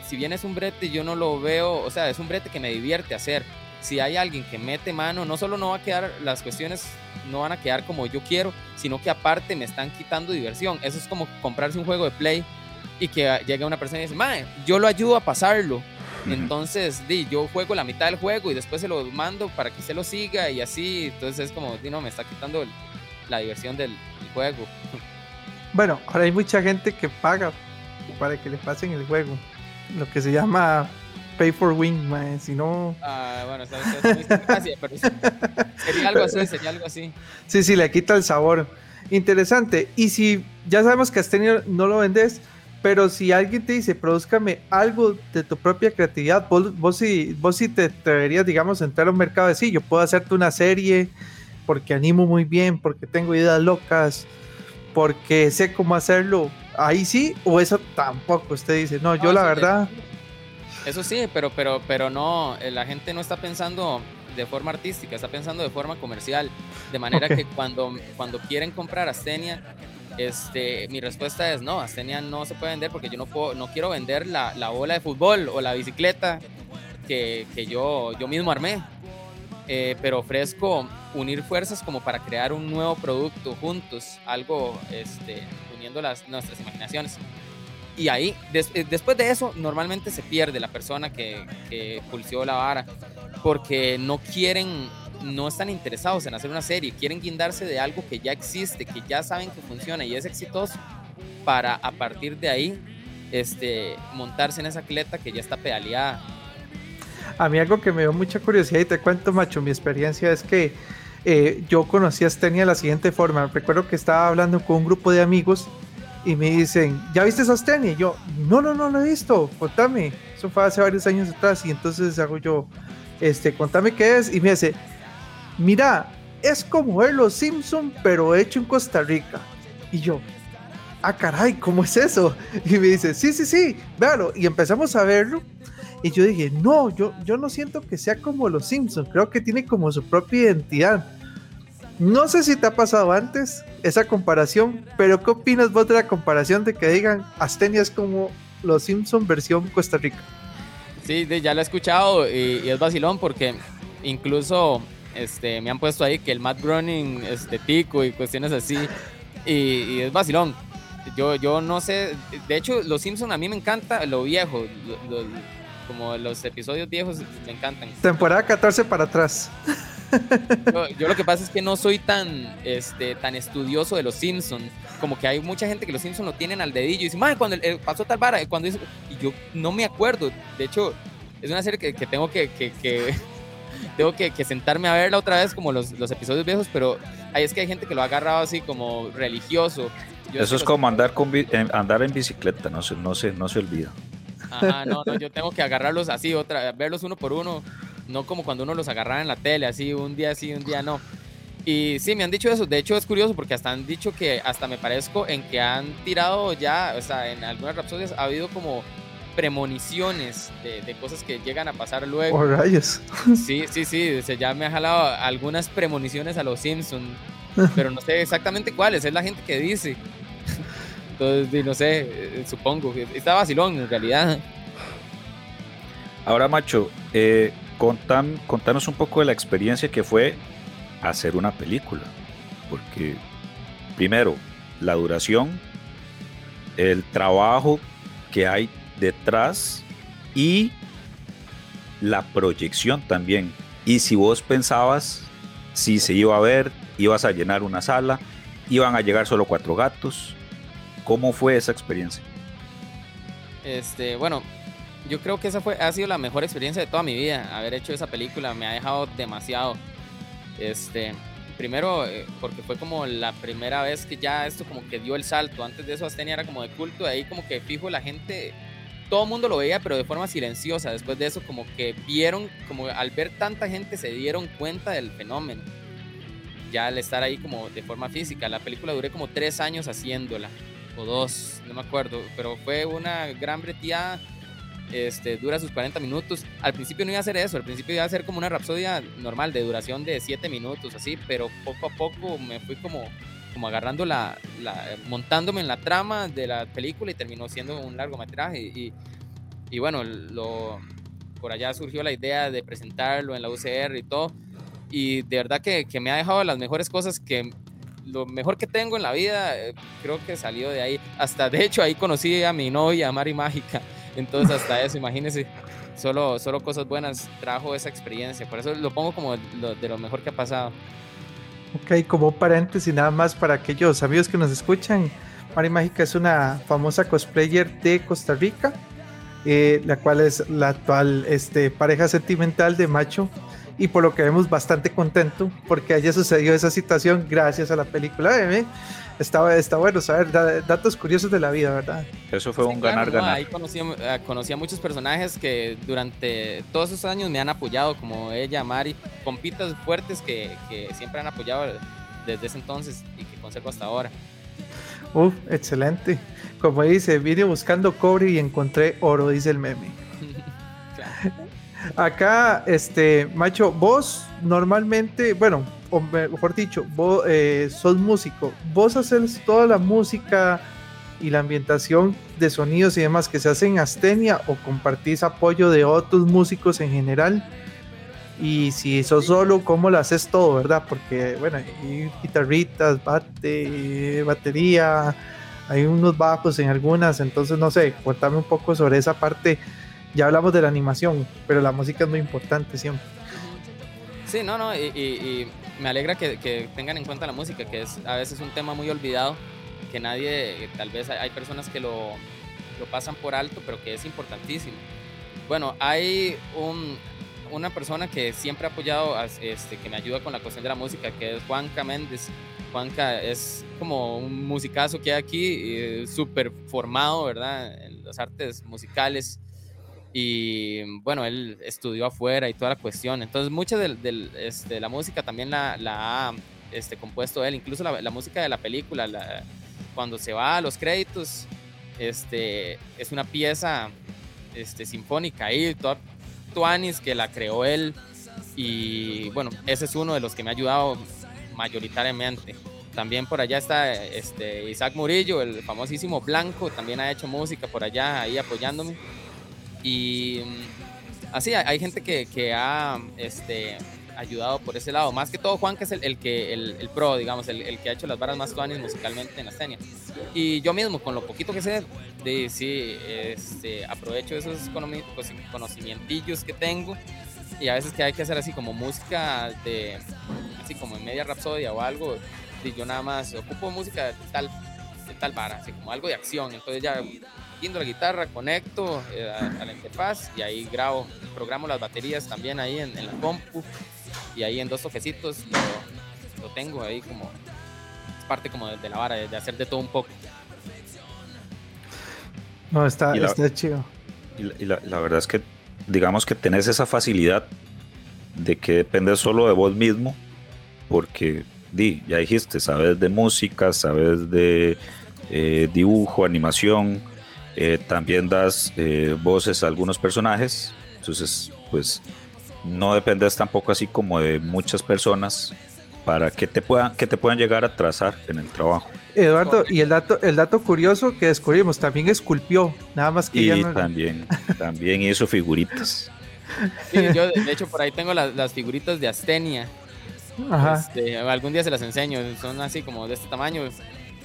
si bien es un brete yo no lo veo, o sea, es un brete que me divierte hacer. Si hay alguien que mete mano, no solo no va a quedar las cuestiones no van a quedar como yo quiero, sino que aparte me están quitando diversión. Eso es como comprarse un juego de play y que llegue una persona y dice, mae, yo lo ayudo a pasarlo. Entonces, di, yo juego la mitad del juego y después se lo mando para que se lo siga y así. Entonces es como, di, no, me está quitando la diversión del, juego. [LAUGHS] Bueno, ahora hay mucha gente que paga para que le pasen el juego. Lo que se llama pay for win, mae. Si no. Ah, bueno, pero sería algo así, sería algo así. Sí, sí, le quita el sabor. Interesante. Y si ya sabemos que Astenio no lo vendes, pero si alguien te dice, produzcame algo de tu propia creatividad, vos, vos, sí, vos sí te atreverías, digamos, a entrar a un mercado de sí, yo puedo hacerte una serie porque animo muy bien, porque tengo ideas locas, porque sé cómo hacerlo. Ahí sí, o eso tampoco. Usted dice, no, yo la verdad. Eso sí, pero, pero, pero no, eh, la gente no está pensando de forma artística, está pensando de forma comercial. De manera que cuando, cuando quieren comprar Astenia, este, mi respuesta es no, Astenia no se puede vender porque yo no, puedo, no quiero vender la, la bola de fútbol o la bicicleta que, que yo, yo mismo armé. Eh, pero ofrezco unir fuerzas como para crear un nuevo producto juntos, algo este, uniendo las, nuestras imaginaciones. Y ahí, eh, después de eso, normalmente se pierde la persona que, que pulsió la vara, porque no quieren no están interesados en hacer una serie, quieren guindarse de algo que ya existe, que ya saben que funciona y es exitoso, para a partir de ahí este, montarse en esa cleta que ya está pedaleada. A mí algo que me dio mucha curiosidad y te cuento, macho, mi experiencia es que eh, yo conocí a Stenia de la siguiente forma. Recuerdo que estaba hablando con un grupo de amigos y me dicen, ¿ya viste a Stenia? Y yo, no, no, no lo he visto, contame. Eso fue hace varios años atrás y entonces hago yo, este, contame qué es. Y me dice, mira, es como ver Los Simpson, pero hecho en Costa Rica. Y yo, ah, caray, ¿cómo es eso? [LAUGHS] Y me dice, sí, sí, sí, véalo. Y empezamos a verlo. Y yo dije, no, yo, yo no siento que sea como Los Simpson, creo que tiene como su propia identidad. No sé si te ha pasado antes esa comparación, pero ¿qué opinas vos de la comparación de que digan Astenia es como Los Simpson versión Costa Rica? Sí, ya lo he escuchado y, y es vacilón porque incluso este, me han puesto ahí que el Matt Groening es de pico y cuestiones así. Y, es vacilón. Yo, yo no sé. De hecho, Los Simpsons a mí me encanta lo viejo. como los episodios viejos me encantan. Temporada 14 para atrás. Yo, lo que pasa es que no soy tan, este, tan estudioso de los Simpsons. Como que hay mucha gente que los Simpsons lo tienen al dedillo y dice, cuando pasó tal vara, cuando y yo no me acuerdo. De hecho, es una serie que, que tengo que, que, tengo que, sentarme a verla otra vez como los, los, episodios viejos, pero ahí es que hay gente que lo ha agarrado así como religioso. Eso es como andar, con, andar en bicicleta, no se, no, se, no se olvida. Ajá, no, no, [LAUGHS] yo tengo que agarrarlos así, otra, verlos uno por uno, no como cuando uno los agarraba en la tele, así, un día sí, un día no. Y sí, me han dicho eso. De hecho, es curioso porque hasta han dicho que hasta me parezco en que han tirado ya, o sea, en algunas rapsodias ha habido como premoniciones de, cosas que llegan a pasar luego. Oh, rayos. Sí, sí, sí, ya me ha jalado algunas premoniciones a los Simpsons, [LAUGHS] pero no sé exactamente cuáles, es la gente que dice. Entonces, no sé, eh, supongo que está vacilón en realidad. Ahora, macho, eh, contanos un poco de la experiencia que fue hacer una película. Porque, primero, la duración, el trabajo que hay detrás y la proyección también. Y si vos pensabas si se iba a ver, ibas a llenar una sala, iban a llegar solo cuatro gatos. ¿Cómo fue esa experiencia? Este, bueno, yo creo que esa fue, ha sido la mejor experiencia de toda mi vida. Haber hecho esa película me ha dejado demasiado. Este, primero, eh, porque fue como la primera vez que ya esto como que dio el salto. Antes de eso Astenia era como de culto, de ahí como que fijo la gente, todo el mundo lo veía, pero de forma silenciosa. Después de eso como que vieron, como al ver tanta gente se dieron cuenta del fenómeno. Ya al estar ahí como de forma física. La película duré como tres años haciéndola, o dos, no me acuerdo, pero fue una gran breteada este, dura sus 40 minutos. Al principio no iba a hacer eso, al principio iba a ser como una rapsodia normal de duración de 7 minutos, así, pero poco a poco me fui como, como agarrando la, montándome en la trama de la película y terminó siendo un largometraje. Y, y bueno, lo, por allá surgió la idea de presentarlo en la UCR y todo. Y de verdad que, que me ha dejado las mejores cosas que lo mejor que tengo en la vida, eh, creo que salió de ahí. Hasta de hecho ahí conocí a mi novia, Mari Mágica. Entonces hasta eso, imagínense, solo, solo cosas buenas trajo esa experiencia. Por eso lo pongo como de lo mejor que ha pasado. Ok, como paréntesis nada más para aquellos amigos que nos escuchan, Mari Mágica es una famosa cosplayer de Costa Rica, eh, la cual es la actual este, pareja sentimental de Macho y por lo que vemos bastante contento porque haya sucedido esa situación gracias a la película. ¿eh? Está, está bueno saber datos curiosos de la vida, ¿verdad? Eso fue un ganar-ganar. ahí conocí, eh, conocí, a muchos personajes que durante todos esos años me han apoyado, como ella, Mari, compitas fuertes que, que siempre han apoyado desde ese entonces y que conservo hasta ahora. Uf, excelente. Como dice, vine buscando cobre y encontré oro, dice el meme. [LAUGHS] Acá, este, macho, vos normalmente, bueno, o mejor dicho, vos eh, sos músico, vos haces toda la música y la ambientación de sonidos y demás que se hacen en Astenia o compartís apoyo de otros músicos en general. Y si sos solo, ¿cómo lo haces todo, verdad? Porque, bueno, hay guitarritas, bate, batería, hay unos bajos en algunas, entonces no sé, cuéntame un poco sobre esa parte ya hablamos de la animación, pero la música es muy importante siempre. Sí, no, no, y, me alegra que, tengan en cuenta la música, que es a veces un tema muy olvidado, que nadie, tal vez hay personas que lo, lo pasan por alto, pero que es importantísimo. Bueno, hay un, una persona que siempre ha apoyado, este, que me ayuda con la cuestión de la música, que es Juanca Méndez. Juanca es como un musicazo que hay aquí, súper formado, ¿verdad? En las artes musicales y bueno, él estudió afuera y toda la cuestión. Entonces, mucha de, este, la música también la, la ha este, compuesto él, incluso la, música de la película, cuando se va a los créditos, este, es una pieza este, sinfónica ahí, toda Tuanis que la creó él. Y bueno, ese es uno de los que me ha ayudado mayoritariamente. También por allá está este, Isaac Murillo, el famosísimo Blanco, también ha hecho música por allá ahí apoyándome. Y mm, así, hay gente que, que ha este, ayudado por ese lado. Más que todo, Juan, que es el, el que, el, pro, digamos, el, el, que ha hecho las barras más tuanis musicalmente en Astenia. Y yo mismo, con lo poquito que sé, de, sí, este, aprovecho esos pues, conocimientillos que tengo. Y a veces que hay que hacer así como música de, así como en media rapsodia o algo, y yo nada más ocupo música de tal, de tal vara, así como algo de acción. Entonces ya la guitarra, conecto eh, a, la interfaz y ahí grabo, programo las baterías también ahí en, la compu y ahí en dos toquecitos lo, tengo ahí como es parte como de, la vara, de, hacer de todo un poco. No, está, está chido. Y, la, la, verdad es que digamos que tenés esa facilidad de que depende solo de vos mismo, porque di, ya dijiste, sabes de música, sabes de eh, dibujo, animación, Eh, también das eh, voces a algunos personajes. Entonces, pues no dependes tampoco así como de muchas personas para que te puedan, que te puedan llegar a trazar en el trabajo. Eduardo, y el dato, el dato curioso que descubrimos, también esculpió, nada más que y ya no- también, también hizo figuritas. Sí, yo de hecho por ahí tengo las, las figuritas de Astenia. Ajá. Este, algún día se las enseño, son así como de este tamaño.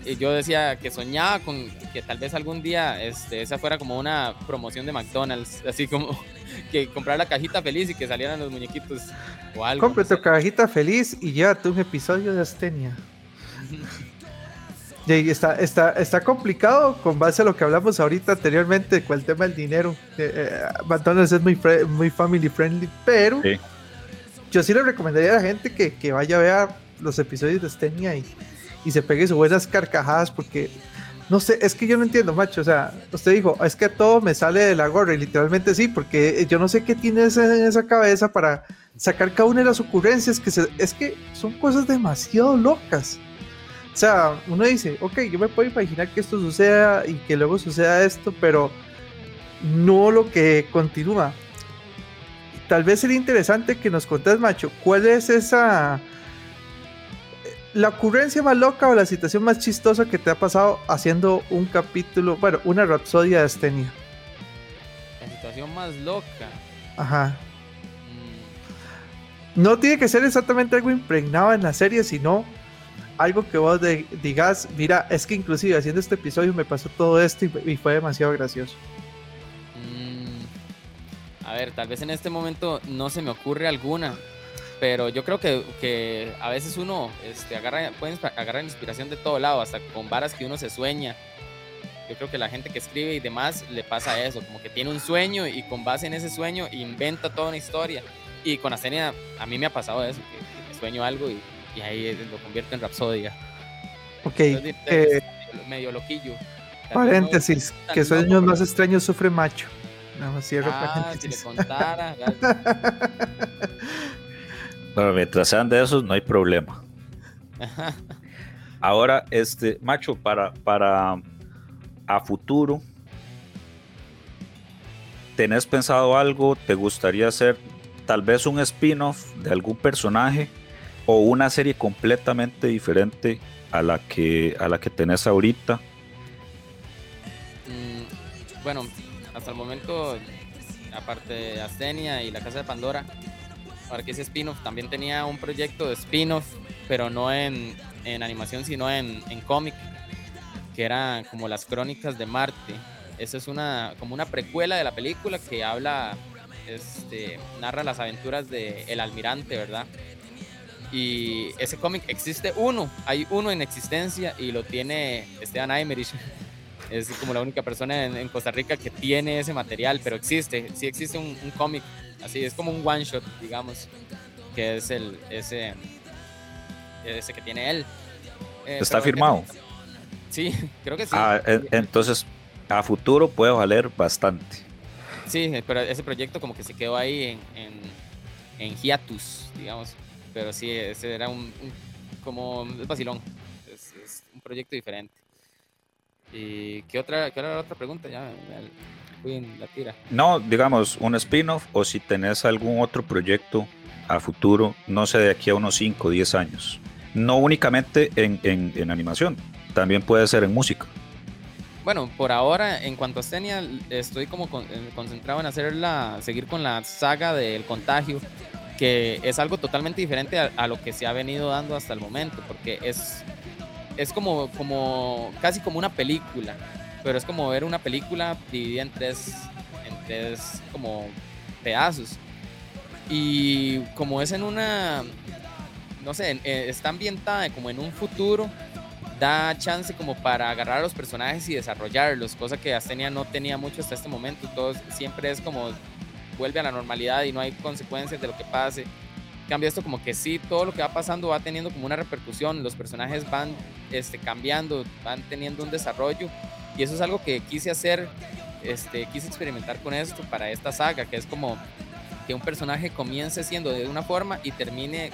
Y yo decía que soñaba con que tal vez algún día este, esa fuera como una promoción de McDonald's, [LAUGHS] así como que comprar la cajita feliz y que salieran los muñequitos o algo. Compre no sé. tu cajita feliz y llévate un episodio de Astenia. [LAUGHS] Y está, está, está complicado con base a lo que hablamos ahorita anteriormente con el tema del dinero. Eh, eh, McDonald's es muy, fre- muy family friendly, pero Sí. yo sí le recomendaría a la gente que, que vaya a ver los episodios de Astenia y, y se pegue sus buenas carcajadas porque no sé, es que yo no entiendo, macho. O sea, usted dijo, es que todo me sale de la gorra y literalmente sí, porque yo no sé qué tiene en esa cabeza para sacar cada una de las ocurrencias que se, es que son cosas demasiado locas. O sea, uno dice, ok, yo me puedo imaginar que esto suceda y que luego suceda esto, pero no lo que continúa. Tal vez sería interesante que nos contés, macho, cuál es esa la ocurrencia más loca o la situación más chistosa que te ha pasado haciendo un capítulo, bueno, una rapsodia de Astenia. La situación más loca. Ajá. mm, No tiene que ser exactamente algo impregnado en la serie, sino algo que vos de- digas, mira, es que inclusive haciendo este episodio me pasó todo esto y, y fue demasiado gracioso. Mm, a ver, tal vez en este momento no se me ocurre alguna, pero yo creo que, que a veces uno este, agarra, puede inspa- agarrar inspiración de todo lado, hasta con varas que uno se sueña. Yo creo que la gente que escribe y demás le pasa eso, como que tiene un sueño y con base en ese sueño inventa toda una historia. Y con Astenia a mí me ha pasado eso, que, que sueño algo y, y ahí lo convierto en rapsodia. Ok, Entonces, eh, medio loquillo. No- paréntesis, tan que loco, sueños pero- más extraños sufre macho. Nada más cierro Ah, si le paréntesis. contara. [LAUGHS] Bueno, mientras sean de esos, no hay problema. [LAUGHS] Ahora, este, macho, para, para a futuro, ¿tenés pensado algo? ¿Te gustaría hacer tal vez un spin-off de algún personaje o una serie completamente diferente a la que, a la que tenés ahorita? Mm, bueno, hasta el momento, aparte de Astenia y la Casa de Pandora, para que ese spin-off también tenía un proyecto de spin-off, pero no en, en animación, sino en, en cómic, que era como las crónicas de Marte. Esa es una, como una precuela de la película que habla, este, narra las aventuras de El Almirante, ¿verdad? Y ese cómic existe uno, hay uno en existencia y lo tiene Esteban Aymerich. [LAUGHS] Es como la única persona en, en Costa Rica que tiene ese material, pero existe, sí existe un, un cómic, así es como un one shot, digamos, que es el ese, ese que tiene él. Eh, ¿Está firmado? Sí, [LAUGHS] creo que sí. Ah, en- entonces, a futuro puede valer bastante. Sí, pero ese proyecto como que se quedó ahí en, en, en hiatus, digamos. Pero sí, ese era un, un- como es vacilón. Es, es un proyecto diferente. ¿Y qué otra, qué era la otra pregunta? Ya me fui en la tira. No, digamos, un spin-off o si tenés algún otro proyecto a futuro, no sé, de aquí a unos 5 o 10 años. No únicamente en, en- en animación, también puede ser en música. Bueno, por ahora, en cuanto a Stenia, estoy como con- eh, concentrado en hacerla, seguir con la saga del contagio, que es algo totalmente diferente a, a lo que se ha venido dando hasta el momento, porque es, es como, como casi como una película, pero es como ver una película dividida en tres, en tres como pedazos. Y como es en una, no sé, eh, está ambientada como en un futuro, da chance como para agarrar a los personajes y desarrollarlos, cosa que Astenia no tenía mucho hasta este momento. Todo siempre es como vuelve a la normalidad y no hay consecuencias de lo que pase. Cambia esto como que sí, todo lo que va pasando va teniendo como una repercusión, los personajes van este, cambiando, van teniendo un desarrollo y eso es algo que quise hacer, este, quise experimentar con esto para esta saga, que es como que un personaje comience siendo de una forma y termine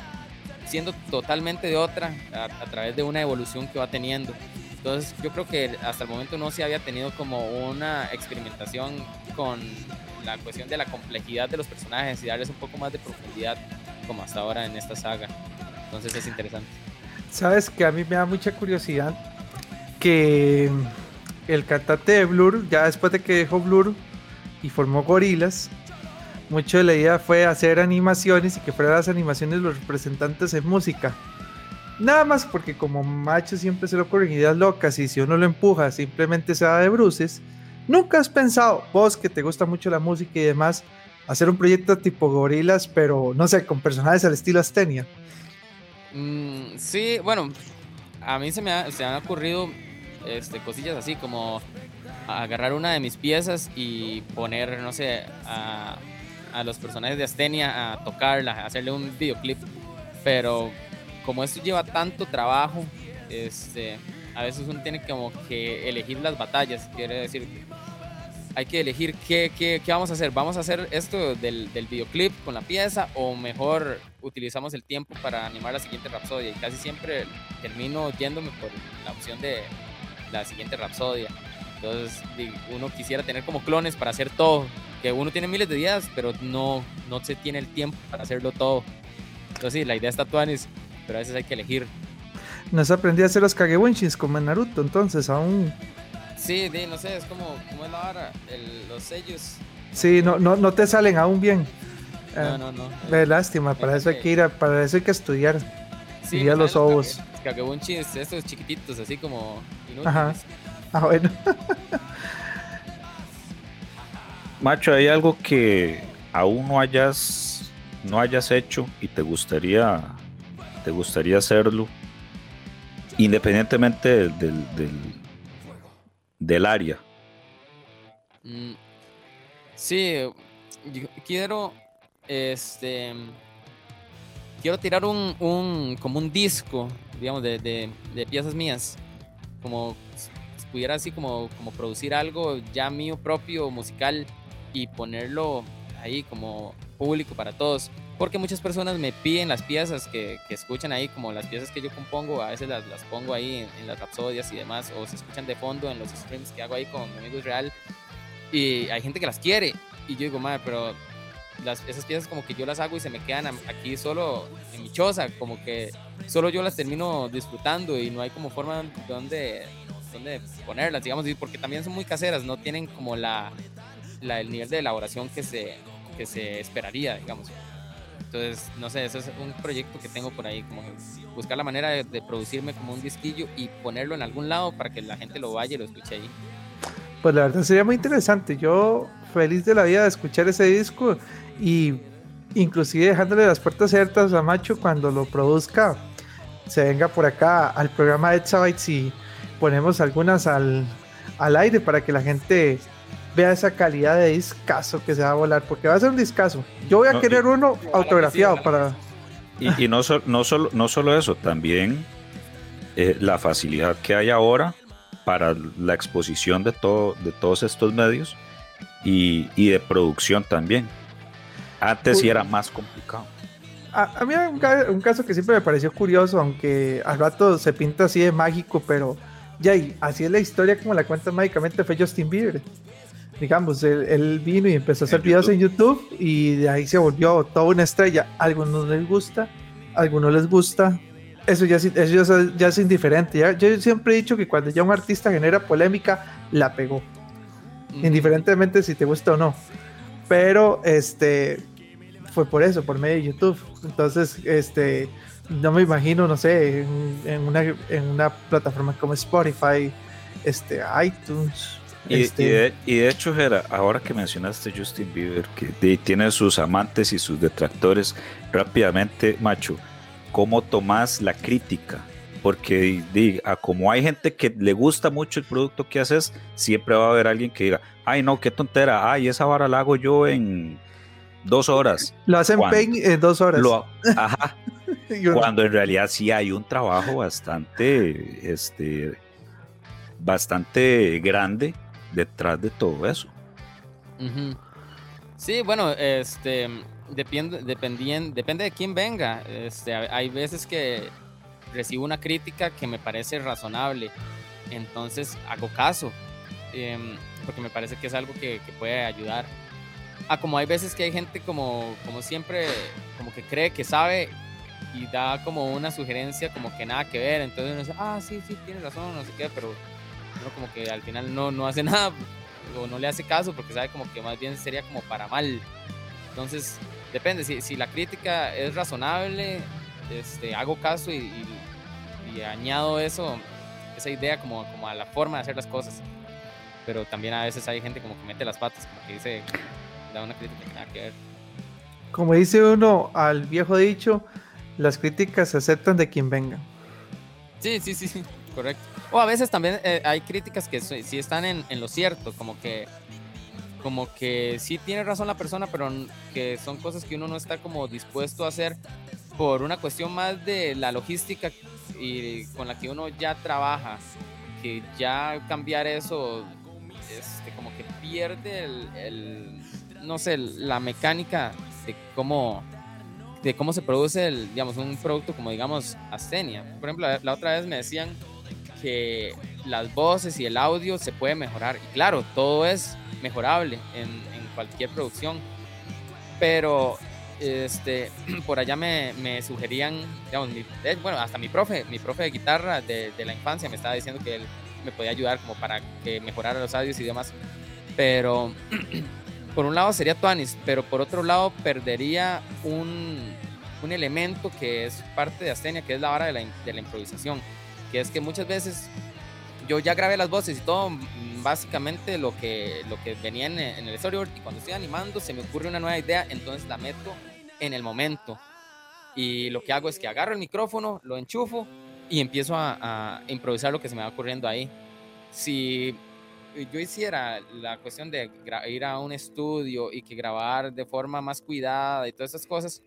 siendo totalmente de otra a, a través de una evolución que va teniendo. Entonces yo creo que hasta el momento no se había tenido como una experimentación con la cuestión de la complejidad de los personajes y darles un poco más de profundidad como hasta ahora en esta saga. Entonces es interesante. Sabes que a mí me da mucha curiosidad que el cantante de Blur, ya después de que dejó Blur y formó Gorilas, mucho de la idea fue hacer animaciones y que fueran las animaciones los representantes en música. Nada más porque como macho siempre se le ocurren ideas locas y si uno lo empuja simplemente se da de bruces. Nunca has pensado, vos que te gusta mucho la música y demás, hacer un proyecto tipo gorilas, pero no sé, con personajes al estilo Astenia. Mm, sí, bueno, a mí se me, se me han ocurrido este, cosillas así como agarrar una de mis piezas y poner, no sé, a, a los personajes de Astenia a tocarla, a hacerle un videoclip. Pero como esto lleva tanto trabajo, este, a veces uno tiene como que elegir las batallas, quiere decir, hay que elegir qué, qué, qué vamos a hacer. ¿Vamos a hacer esto del, del, videoclip con la pieza o mejor utilizamos el tiempo para animar la siguiente rapsodia? Y casi siempre termino yéndome por la opción de la siguiente rapsodia. Entonces uno quisiera tener como clones para hacer todo, que uno tiene miles de ideas, pero no, no se tiene el tiempo para hacerlo todo. Entonces sí, la idea está tuanis, pero a veces hay que elegir. No se aprendí a hacer los Kagewinshis como en Naruto, entonces aún Sí, de, no sé, es como, como es la vara, el, los sellos. Sí, no, no, no te salen aún bien. No, no, no. Eh, lástima, para eso hay que ir a, para eso hay que estudiar. Sí, y a los ojos. Estos chiquititos, así como inútiles. Ajá. Ah, bueno. [LAUGHS] Macho, ¿hay algo que aún no hayas, no hayas hecho y te gustaría, te gustaría hacerlo? Independientemente del, del, del, del área. Mm, sí, yo quiero, este, quiero tirar un, un como un disco, digamos, de, de, piezas mías, como pudiera así como, como producir algo ya mío propio, musical, y ponerlo ahí como público para todos. Porque muchas personas me piden las piezas que, escuchan ahí, como las piezas que yo compongo, a veces las, pongo ahí en, en, las rapsodias y demás, o se escuchan de fondo en los streams que hago ahí con mi amigo Israel. Y hay gente que las quiere. Y yo digo, madre, pero las, esas piezas como que yo las hago y se me quedan aquí solo en mi choza, como que solo yo las termino disfrutando y no hay como forma donde, donde ponerlas, digamos, porque también son muy caseras, no tienen como la, la, el nivel de elaboración que se, que se esperaría, digamos. Entonces, no sé, ese es un proyecto que tengo por ahí, como buscar la manera de, producirme como un disquillo y ponerlo en algún lado para que la gente lo vaya y lo escuche ahí. Pues la verdad sería muy interesante. Yo feliz de la vida de escuchar ese disco y inclusive dejándole las puertas abiertas a Macho cuando lo produzca, se venga por acá al programa de Exabytes y ponemos algunas al, al aire para que la gente vea esa calidad de discazo que se va a volar, porque va a ser un discazo. Yo voy a no, querer uno autografiado para... Y, y no, so, no, solo, no solo eso, también eh, la facilidad que hay ahora para la exposición de, todo, de todos estos medios y, y de producción también. Antes sí era más complicado. A, a mí hay un, un, caso que siempre me pareció curioso, aunque al rato se pinta así de mágico, pero ya, y así es la historia como la cuenta mágicamente fue Justin Bieber digamos, él, él, vino y empezó a hacer videos en YouTube y de ahí se volvió toda una estrella. A algunos les gusta, a algunos les gusta. Eso ya, eso ya, ya es indiferente. Ya, yo siempre he dicho que cuando ya un artista genera polémica, la pegó. Mm. Indiferentemente si te gusta o no. Pero este fue por eso, por medio de YouTube. Entonces, este no me imagino, no sé, en, en una, en una plataforma como Spotify, este, iTunes, y, este... y, de, y, de, hecho, Gera, ahora que mencionaste Justin Bieber, que de, tiene sus amantes y sus detractores, rápidamente, macho, ¿cómo tomas la crítica? Porque a como hay gente que le gusta mucho el producto que haces, siempre va a haber alguien que diga, ay no, qué tontera, ay, esa vara la hago yo en dos horas. Lo hacen Paint en dos horas. Lo, ajá. [LAUGHS] cuando en realidad sí hay un trabajo bastante, este, bastante grande detrás de todo eso. Uh -huh. Sí, bueno, este depende, dependien, depende de quién venga. Este, hay veces que recibo una crítica que me parece razonable. entonces hago caso, em, porque me parece que es algo que, que, puede ayudar. Ah, como hay veces que hay gente como, como siempre, como que cree que sabe y da como una sugerencia como que nada que ver, entonces uno dice, ah, sí, sí, tiene razón, no sé qué, pero uno como que al final no, no hace [LAUGHS] nada o no le hace caso porque sabe como que más bien sería como para mal. Entonces, depende, si, si la crítica es razonable, este, hago caso y, y, añado eso, esa idea como, como a la forma de hacer las cosas. Pero también a veces hay gente como que mete las patas, como que dice, da una crítica que nada que ver. Como dice uno al viejo dicho, las críticas se aceptan de quien venga. Sí, sí, sí, correcto. O a veces también eh, hay críticas que sí están en, en, lo cierto, como que, como que sí tiene razón la persona, pero que son cosas que uno no está como dispuesto a hacer por una cuestión más de la logística y con la que uno ya trabaja, que ya cambiar eso, este, como que pierde el, el no sé, la mecánica de cómo de cómo se produce el, digamos, un producto como digamos Astenia. Por ejemplo, la, otra vez me decían que las voces y el audio se puede mejorar. Y claro, todo es mejorable en, en cualquier producción. Pero este, [CLEARS THROAT] por allá me, me sugerían, digamos, eh, bueno, hasta mi profe, mi profe de guitarra de, de, la infancia me estaba diciendo que él me podía ayudar como para que mejorara los audios y demás. Pero [CLEARS THROAT] por un lado sería Tuanis, pero por otro lado perdería un, un elemento que es parte de Astenia, que es la hora de la, de la improvisación, que es que muchas veces yo ya grabé las voces y todo, básicamente lo que, lo que venía en, en el storyboard y cuando estoy animando se me ocurre una nueva idea, entonces la meto en el momento. Y lo que hago es que agarro el micrófono, lo enchufo y empiezo a, a improvisar lo que se me va ocurriendo ahí. Si yo hiciera la cuestión de ir a un estudio y que grabar de forma más cuidada y todas esas cosas,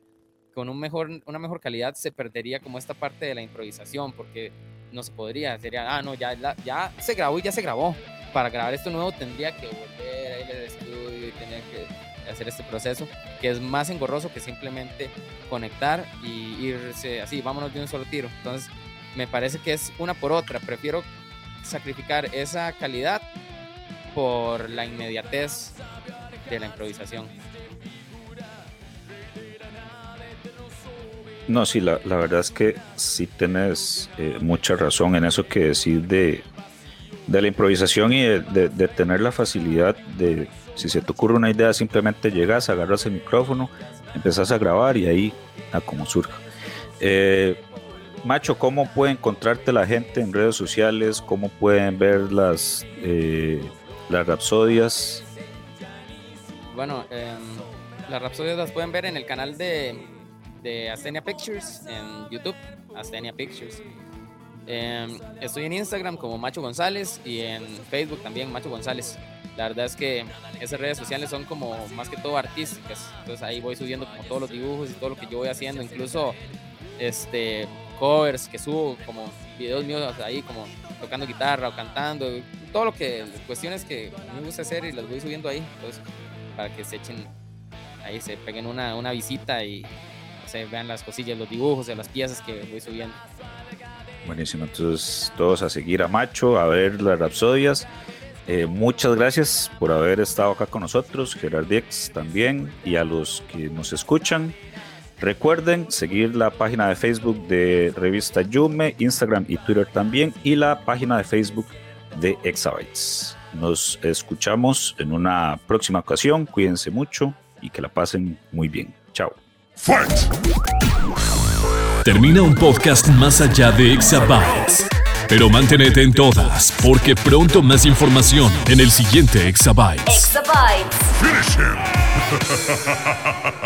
con un mejor, una mejor calidad se perdería como esta parte de la improvisación, porque no se podría, sería, ah, no, ya, ya se grabó y ya se grabó. Para grabar esto nuevo tendría que volver a ir al y tener que hacer este proceso, que es más engorroso que simplemente conectar y irse así, vámonos de un solo tiro. Entonces, me parece que es una por otra. Prefiero sacrificar esa calidad por la inmediatez de la improvisación. No, sí, la, la, verdad es que sí tenés eh, mucha razón en eso que decir de, de la improvisación y de, de, tener la facilidad de, si se te ocurre una idea, simplemente llegas, agarras el micrófono, empezás a grabar y ahí a como surja. Eh, Macho, ¿cómo puede encontrarte la gente en redes sociales? ¿Cómo pueden ver las, eh, las rapsodias? Bueno, eh, las rapsodias las pueden ver en el canal de de Astenia Pictures en YouTube, Astenia Pictures. Eh, estoy en Instagram como Macho González y en Facebook también Macho González. La verdad es que esas redes sociales son como más que todo artísticas. Entonces ahí voy subiendo como todos los dibujos y todo lo que yo voy haciendo, incluso este covers que subo, como videos míos ahí como tocando guitarra o cantando, todo lo que cuestiones que me gusta hacer y las voy subiendo ahí, entonces para que se echen ahí se peguen una, una visita y se vean las cosillas, los dibujos, las piezas que voy subiendo. Buenísimo, entonces todos a seguir a Macho, a ver las rapsodias. Eh, muchas gracias por haber estado acá con nosotros, Gerard Dix también, y a los que nos escuchan. Recuerden seguir la página de Facebook de Revista Yume, Instagram y Twitter también, y la página de Facebook de Exabytes. Nos escuchamos en una próxima ocasión. Cuídense mucho y que la pasen muy bien. Fight. Termina un podcast más allá de Exabytes. Pero manténete en todas, porque pronto más información en el siguiente Exabytes. Exabytes. Finish him. [LAUGHS]